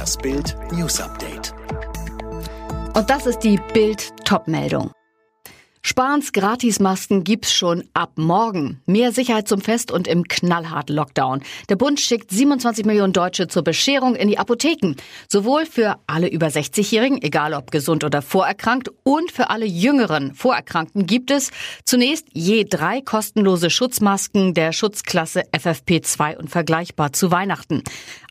Das Bild News Update. Und das ist die Bild Topmeldung. Spahns Gratismasken gibt's schon ab morgen. Mehr Sicherheit zum Fest und im knallharten Lockdown. Der Bund schickt 27 Millionen Deutsche zur Bescherung in die Apotheken. Sowohl für alle über 60-Jährigen, egal ob gesund oder vorerkrankt, und für alle jüngeren Vorerkrankten gibt es zunächst je drei kostenlose Schutzmasken der Schutzklasse FFP2 und vergleichbar zu Weihnachten.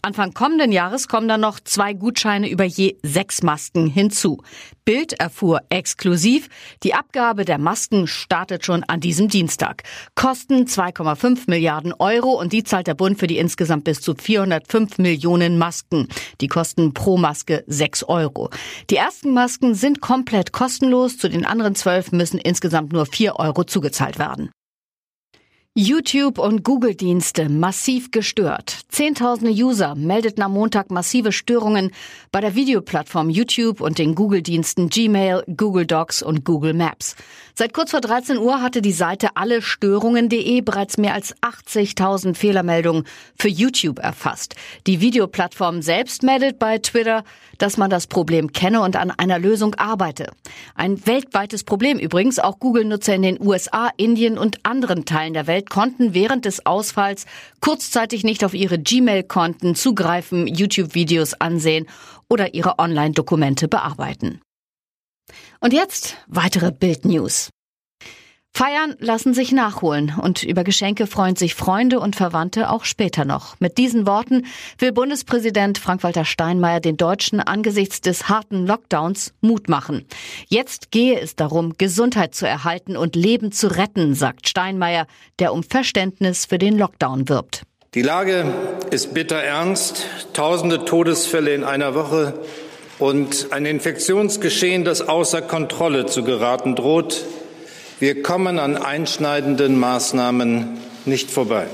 Anfang kommenden Jahres kommen dann noch zwei Gutscheine über je sechs Masken hinzu. Bild erfuhr exklusiv, die Abgabe der Masken startet schon an diesem Dienstag. Kosten 2,5 Milliarden Euro und die zahlt der Bund für die insgesamt bis zu 405 Millionen Masken. Die kosten pro Maske 6 Euro. Die ersten Masken sind komplett kostenlos, zu den anderen zwölf müssen insgesamt nur 4 Euro zugezahlt werden. YouTube und Google-Dienste massiv gestört. Zehntausende User meldeten am Montag massive Störungen bei der Videoplattform YouTube und den Google-Diensten Gmail, Google Docs und Google Maps. Seit kurz vor 13 Uhr hatte die Seite allestörungen.de bereits mehr als 80.000 Fehlermeldungen für YouTube erfasst. Die Videoplattform selbst meldet bei Twitter, dass man das Problem kenne und an einer Lösung arbeite. Ein weltweites Problem übrigens. Auch Google-Nutzer in den USA, Indien und anderen Teilen der Welt konnten während des Ausfalls kurzzeitig nicht auf ihre Gmail-Konten zugreifen, YouTube-Videos ansehen oder ihre Online-Dokumente bearbeiten. Und jetzt weitere Bild-News. Feiern lassen sich nachholen und über Geschenke freuen sich Freunde und Verwandte auch später noch. Mit diesen Worten will Bundespräsident Frank-Walter Steinmeier den Deutschen angesichts des harten Lockdowns Mut machen. Jetzt gehe es darum, Gesundheit zu erhalten und Leben zu retten, sagt Steinmeier, der um Verständnis für den Lockdown wirbt. Die Lage ist bitter ernst. Tausende Todesfälle in einer Woche und ein Infektionsgeschehen, das außer Kontrolle zu geraten droht. Wir kommen an einschneidenden Maßnahmen nicht vorbei.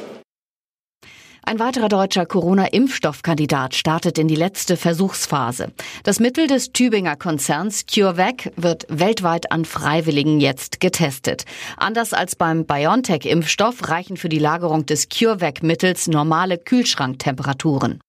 Ein weiterer deutscher Corona-Impfstoffkandidat startet in die letzte Versuchsphase. Das Mittel des Tübinger Konzerns CureVac wird weltweit an Freiwilligen jetzt getestet. Anders als beim BioNTech-Impfstoff reichen für die Lagerung des CureVac-Mittels normale Kühlschranktemperaturen.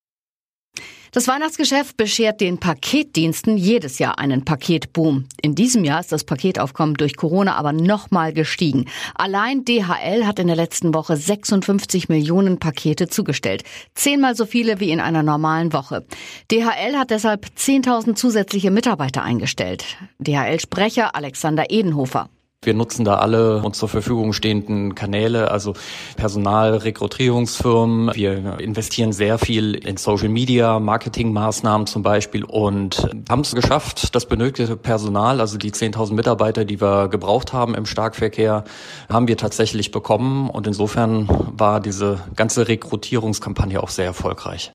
Das Weihnachtsgeschäft beschert den Paketdiensten jedes Jahr einen Paketboom. In diesem Jahr ist das Paketaufkommen durch Corona aber nochmal gestiegen. Allein DHL hat in der letzten Woche 56 Millionen Pakete zugestellt. Zehnmal so viele wie in einer normalen Woche. DHL hat deshalb 10.000 zusätzliche Mitarbeiter eingestellt. DHL-Sprecher Alexander Edenhofer. Wir nutzen da alle uns zur Verfügung stehenden Kanäle, also Personal, Rekrutierungsfirmen. Wir investieren sehr viel in Social Media, Marketingmaßnahmen zum Beispiel und haben es geschafft, das benötigte Personal, also die 10.000 Mitarbeiter, die wir gebraucht haben im Starkverkehr, haben wir tatsächlich bekommen und insofern war diese ganze Rekrutierungskampagne auch sehr erfolgreich.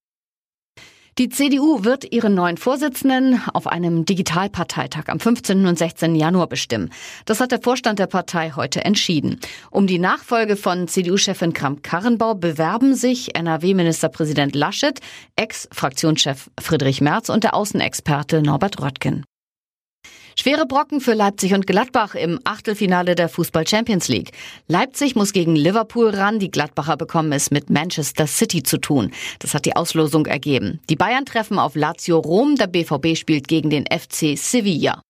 Die CDU wird ihren neuen Vorsitzenden auf einem Digitalparteitag am 15. und 16. Januar bestimmen. Das hat der Vorstand der Partei heute entschieden. Um die Nachfolge von CDU-Chefin Kramp-Karrenbau bewerben sich NRW-Ministerpräsident Laschet, Ex-Fraktionschef Friedrich Merz und der Außenexperte Norbert Röttgen. Schwere Brocken für Leipzig und Gladbach im Achtelfinale der Fußball Champions League. Leipzig muss gegen Liverpool ran, die Gladbacher bekommen es mit Manchester City zu tun. Das hat die Auslosung ergeben. Die Bayern treffen auf Lazio Rom, der BVB spielt gegen den FC Sevilla.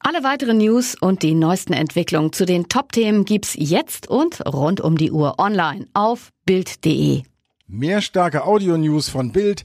Alle weiteren News und die neuesten Entwicklungen zu den Top-Themen gibt's jetzt und rund um die Uhr online auf Bild.de. Mehr starke Audio-News von Bild